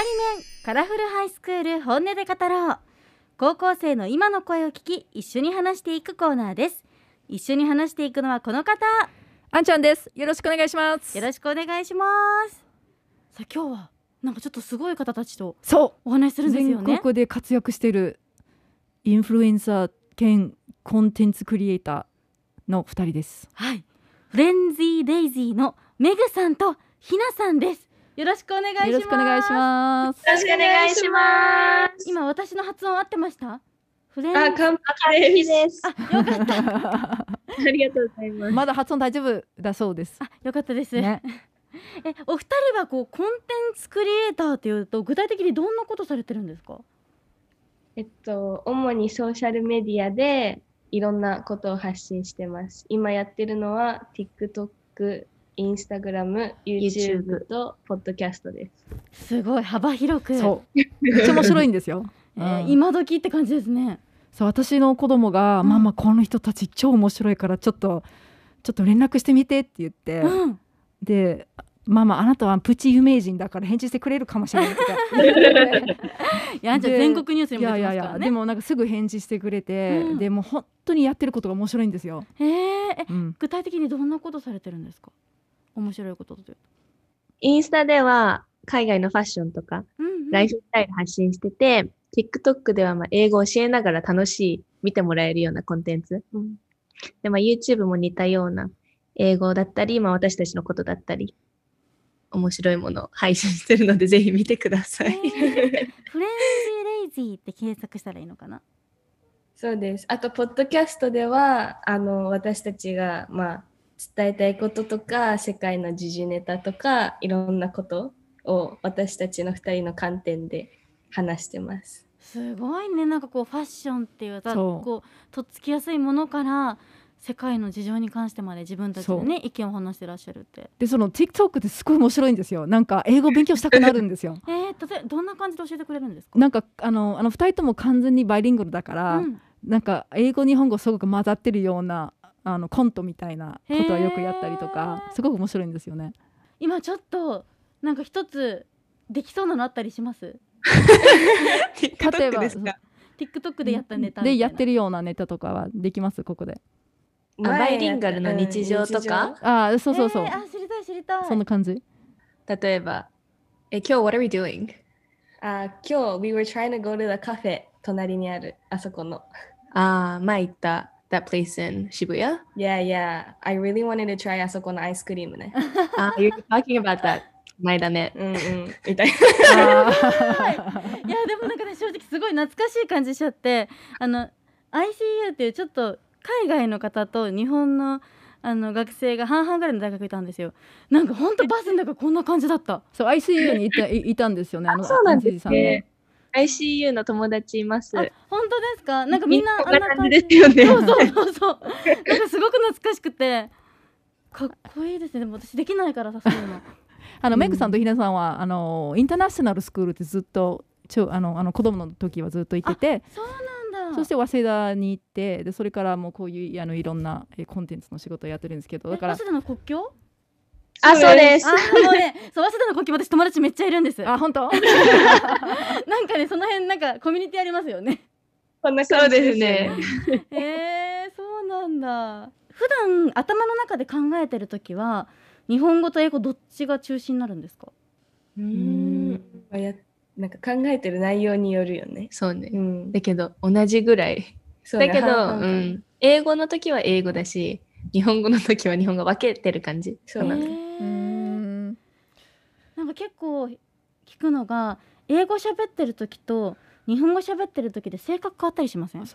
仮面カラフルハイスクール本音で語ろう高校生の今の声を聞き一緒に話していくコーナーです一緒に話していくのはこの方あんちゃんです。よろしくお願いします。よろしくお願いしますさあ今日はなんかちょっとすごい方たちとそお話しすう。るんですよね全国で活躍しているインフルエンサー兼コンテンツクリエイターの二人です。はいフレンズィーデイジーのメグさんとひなさんですよろしくお願いしますよろしくお願いします。よろしくお願いします。今私の発音合ってました？フレンあ、完璧です。あよかった ありがとうございます。まだ発音大丈夫だそうです。あよかったです、ね、えお二人はこうコンテンツクリエイターというと具体的にどんなことされてるんですか？えっと、主にソーシャルメディアでいろんなことを発信してます。今やってるのは TikTok、Instagram、YouTube と Podcast です。すごい幅広く。そう。めっちゃ面白いんですよ。えーうん。今時って感じですね。そう私の子供が、うん。ママこの人たち超面白いからちょっとちょっと連絡してみてって言って、うん。でママあなたはプチ有名人だから返事してくれるかもしれないとか。い やじゃ全国ニュースにいも出やいやいや、てますからね。でもなんかすぐ返事してくれて、うん。でもう本当にやってることが面白いんですよ。えー。えうん、具体的にどんなことされてるんですか？面白いことというインスタでは海外のファッションとか、と、うんうんライフスタイル発信してて、TikTok ではまあ英語を教えながら楽しい、見てもらえるようなコンテンツ。で、まあ YouTube も似たような英語だったり、まあ私たちのことだったり、面白いものを配信してるので、ぜひ見てください。えーフレンズィーレイジーって検索したらいいのかな？そうです。あと、ポッドキャストでは、あの、私たちが、まあ、伝えたいこととか、世界の時事ネタとか、いろんなことを私たちの二人の観点で話してます。すごいねなんかこうファッションっていうさそうこうとっつきやすいものから世界の事情に関してまで自分たちでね意見を話してらっしゃるってでその TikTok ってすごい面白いんですよ。なんか英語勉強したくなるんですよ。えー、例えどんな感じで教えてくれるんですか？なんかあのあの二人とも完全にバイリンガルだから、うんなんか英語日本語すごく混ざってるようなあのコントみたいなことはよくやったりとかすごく面白いんですよね。今ちょっとなんか一つできそうなのあったりします？例えば TikTok でやったネタでやってるるようなネタとかはできます？ここで。あバイリンガルの日常とか？ああそうそうそう、えーあ知りたい知りたいそんな感じ。例えば、え、今日 what are we doing? あ今日、we were trying to go to the cafe 隣にある、あそこの。ああ、前行った that place in 渋谷 Yeah, yeah. I really wanted to try あそこのアイスクリームね。あ、you're talking about that 前だね。うんうん。みたいな。あいやでもなんかね正直すごい懐かしい感じしちゃってあの ICU っていうちょっと海外の方と日本のあの学生が半々ぐらいの大学いたんですよなんかほんとバスの中こんな感じだったそう ICU にいたいいたんですよね。あのそうなんですね ICU の友達います。あ本当ですか？なんかみんなこんな感じですよね。そうそうそうそう。なんかすごく懐かしくて。かっこいいですね。でも私できないからさそういうの。あの、メグさんとひなさんはあのインターナショナルスクールってずっとちょあのあの子供の時はずっと行ってて。そうなんだ。そして早稲田に行ってでそれからもうこういうあのいろんなえコンテンツの仕事をやってるんですけど。だからえ早稲田の国境？あ、そうです。あーもうね そう早稲田の国境私友達めっちゃいるんですあ本当？なんかねその辺なんかコミュニティありますよねこんなそう感じですねよ。えー、そうなんだ普段頭の中で考えてる時は日本語と英語どっちが中心になるんですか？うーん。まあやなんか考えてる内容によるよね。そうねう。ん。だけど、同じぐらい。そうねだけど、うん。英語の時は英語だし、日本語の時は日本語分けてる感じ。そうなの。えーなんか結構聞くのが英語喋ってる時と日本語喋ってる時で性格変わったりしません？日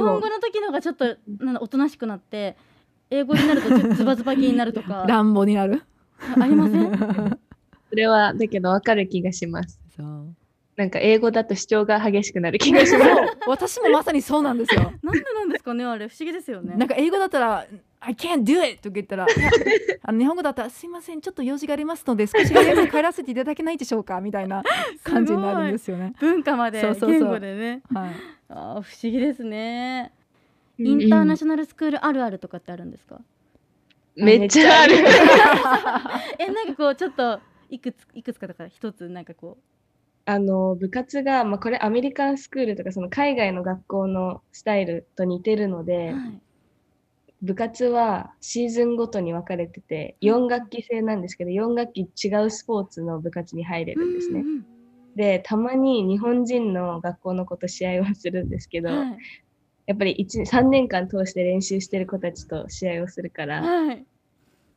本語の時の方がちょっとなんだおとなしくなって英語になるとちょっとズバズバ気になるとか。乱暴になる。ありません？それは、だけど分かる気がします。そうなんか英語だと主張が激しくなる気がします。私もまさにそうなんですよ。なんでなんですかねあれ。不思議ですよね。なんか英語だったら「I can't do it」とか言ったら あの日本語だったら「すいませんちょっと用事がありますので少し早く帰らせていただけないでしょうか」みたいな 感じになるんですよね。文化までそうそうそう。言語でね。はい、あー不思議ですね。うん。インターナショナルスクールあるあるとかってあるんですか、めっちゃある。えなんかこうちょっといくついくつかだから一つなんかこうあの部活が、まあ、これアメリカンスクールとかその海外の学校のスタイルと似てるので、はい。部活はシーズンごとに分かれてて4学期制なんですけど4学期違うスポーツの部活に入れるんですね。うんでたまに日本人の学校の子と試合をするんですけど、うんはい。やっぱり1 3年間通して練習してる子たちと試合をするから、はい。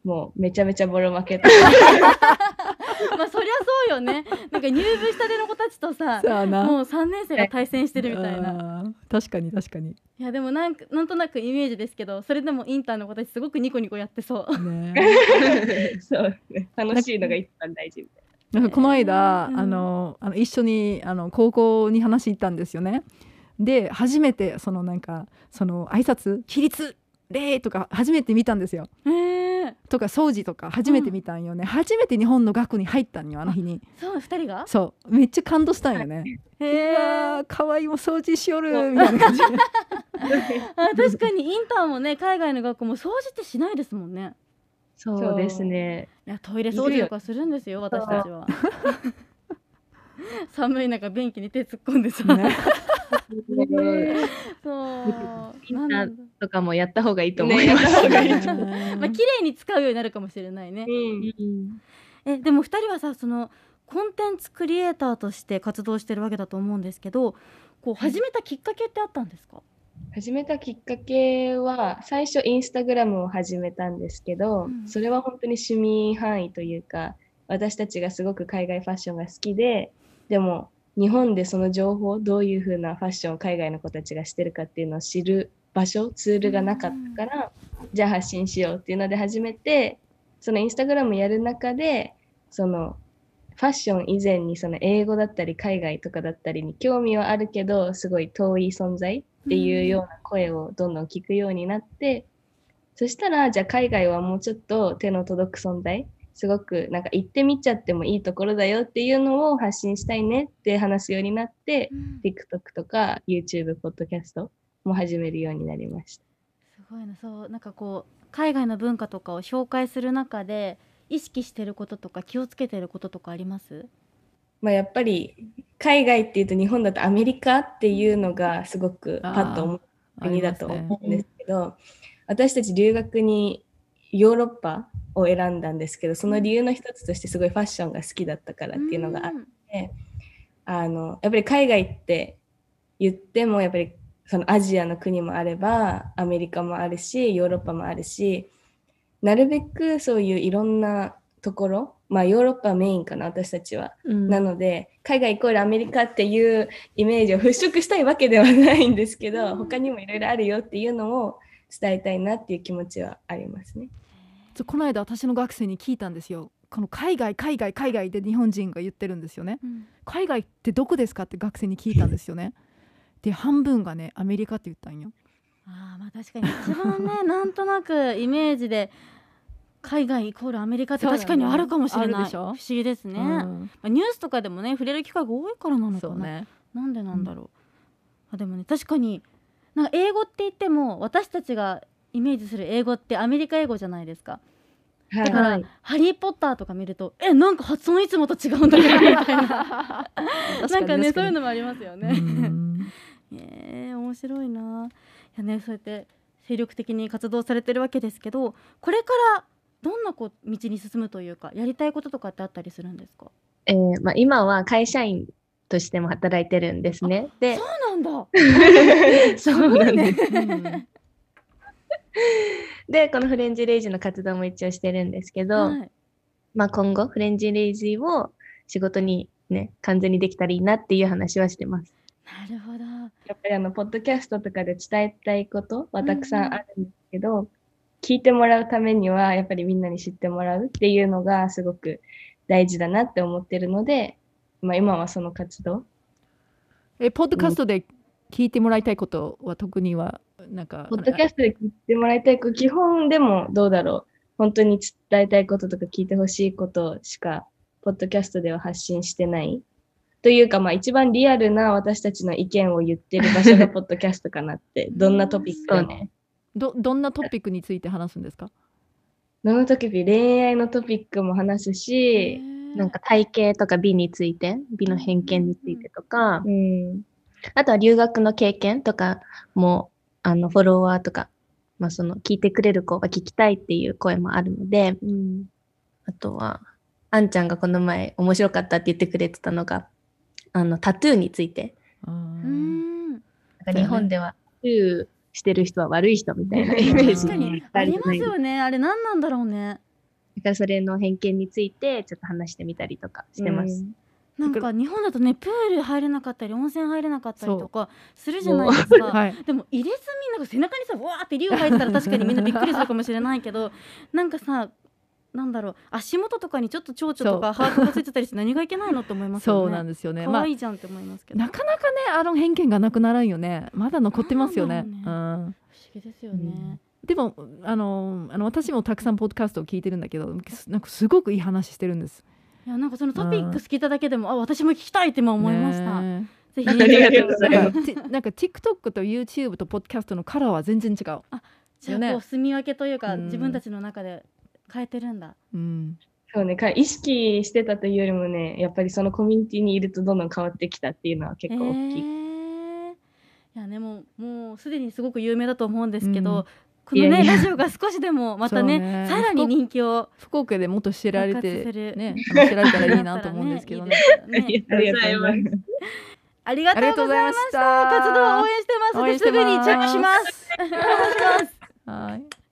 もうめちゃめちゃボロ負けと まあそりゃそうよね。なんか入部したての子たちとささあな。もう3年生が対戦してるみたいな。確かに確かに。いやでもなんかなんとなくイメージですけどそれでもインターの子たちすごくニコニコやってそう。ね そうね。楽しいのが一番大事みたいなんかこの間、うん。あのあの一緒にあの高校に話行ったんですよね。で初めてそのなんかその挨拶起立礼とか初めて見たんですよ。へえとか掃除とか初めて見たんよね、初めて日本の学校に入ったんよあの日に。そう二人が？そう。めっちゃ感動したんよね。へうえわー可愛いも掃除しよるみたいな感じ。確かにインターもね海外の学校も掃除ってしないですもんね。そうですね。いやトイレ掃除とかするんですよ私たちは 寒い中便器に手突っ込んでさ、ね。そう。なとかもやった方がいいと思ねいます。やった方がいい まあ綺麗に使うようになるかもしれないね。うん。えでも二人はさそのコンテンツクリエイターとして活動してるわけだと思うんですけどこう始めたきっかけってあったんですか、始めたきっかけは最初インスタグラムを始めたんですけど、うん。それは本当に趣味範囲というか私たちがすごく海外ファッションが好きででも日本でその情報どういう風なファッションを海外の子たちがしてるかっていうのを知る場所ツールがなかったから、じゃあ発信しようっていうので始めてそのインスタグラムやる中でそのファッション以前にその英語だったり海外とかだったりに興味はあるけどすごい遠い存在っていうような声をどんどん聞くようになって、そしたらじゃあ海外はもうちょっと手の届く存在すごくなんか行ってみちゃってもいいところだよっていうのを発信したいねって話すようになって、うん。TikTok とか YouTube、ポッドキャストも始めるようになりました。すごいなそうなんかこう海外の文化とかを紹介する中で意識してることとか気をつけてることとかあります？まあ、やっぱり海外っていうと日本だとアメリカっていうのがすごくパッと思う国だと思うんですけど、私たち留学にヨーロッパを選んだんですけどその理由の一つとしてすごいファッションが好きだったからっていうのがあっん。て、あのやっぱり海外って言ってもやっぱりそのアジアの国もあればアメリカもあるしヨーロッパもあるしなるべくそういういろんなところまあヨーロッパメインかな私たちは。うん。なので海外イコールアメリカっていうイメージを払拭したいわけではないんですけど、うん。他にもいろいろあるよっていうのを伝えたいなっていう気持ちはありますね。この間私の学生に聞いたんですよ。この海外海外海外で日本人が言ってるんですよね。うん。海外ってどこですかって学生に聞いたんですよね。で半分がねアメリカって言ったんよ。あーまあ確かに。一番ね なんとなくイメージで海外イコールアメリカって確かにあるかもしれない、ねあるでしょ？不思議ですね、まうん。あ、ニュースとかでもね触れる機会が多いからなのかな、ね。なんでなんだろう、あでもね確かになんか英語って言っても私たちがイメージする英語ってアメリカ英語じゃないですか。はいだから、はいハリー・ポッターとか見るとえなんか発音いつもと違うんだけどみたいな。なんかねそういうのもありますよね、うん。えー、面白いな。いやねそうやって精力的に活動されてるわけですけどこれからどんなこう道に進むというかやりたいこととかってあったりするんですか？えーまあ、今は会社員としても働いてるんですね。でそ、うなんだ。そうなんです。うん で、このフレンジレイジの活動も一応してるんですけど、はい。まあ、今後フレンジレイジを仕事にね、完全にできたらいいなっていう話はしてます。なるほど。やっぱりあのポッドキャストとかで伝えたいことはたくさんあるんですけど、聞いてもらうためにはやっぱりみんなに知ってもらうっていうのがすごく大事だなって思ってるので、まあ、今はその活動。えポッドキャストで聞いてもらいたいことは特にはなんかポッドキャストで聞いてもらいたいこと、基本でもどうだろう。本当に伝えたいこととか聞いてほしいことしか、ポッドキャストでは発信してない。というか、まあ一番リアルな私たちの意見を言ってる場所がポッドキャストかなって、どんなトピックね。どどんなトピックについて話すんですか？どのトピック、恋愛のトピックも話すし、なんか体型とか美について、美の偏見についてとか、うん。あとは留学の経験とかも、あの、フォロワーとか、まあその、聞いてくれる子が聞きたいっていう声もあるので、うん。あとは、あんちゃんがこの前面白かったって言ってくれてたのが、あの、タトゥーについて。ううん。んなんか日本では、タトゥーしてる人は悪い人みたいなイメージ確かに。ありますよね。あれ何なんだろうね。だからそれの偏見についてちょっと話してみたりとかしてます。なんか日本だとねプール入れなかったり温泉入れなかったりとかするじゃないですか、はいでも入れ墨なんか背中にさわーって竜入ったら確かにみんなびっくりするかもしれないけどなんかさなんだろう足元とかにちょっと蝶々とかハートがついてたりして何がいけないのって思いますよねそうなんですよね。可まあ愛いじゃんって思いますけど、なかなかねあの偏見がなくならんよね。まだ残ってますよね。ねうん。不思議ですよね、でもあのあの私もたくさんポッドキャストを聞いてるんだけど、なんかすごくいい話してるんです。いやなんかそのトピックス聞いただけでもあ私も聞きたいって今思いました、ねぜひ。ありがとうございます。なんか TikTok と YouTube とポッドキャストのカラーは全然違う。じゃあこう住み分けというか、うん。自分たちの中で変えてるんだ。うん。そうね、か意識してたというよりもね、やっぱりそのコミュニティにいるとどんどん変わってきたっていうのは結構大きい。えー。いやでももうすでにすごく有名だと思うんですけど、うんこのねいや。いやラジオが少しでもまたねね。さらに人気を福岡でもっと知られてね知られたらいいなと思うんですけどね。いいです。よねありがとうございます。ありがとうございました。活動を応援してます。すぐにチェックします。お願いします。はい。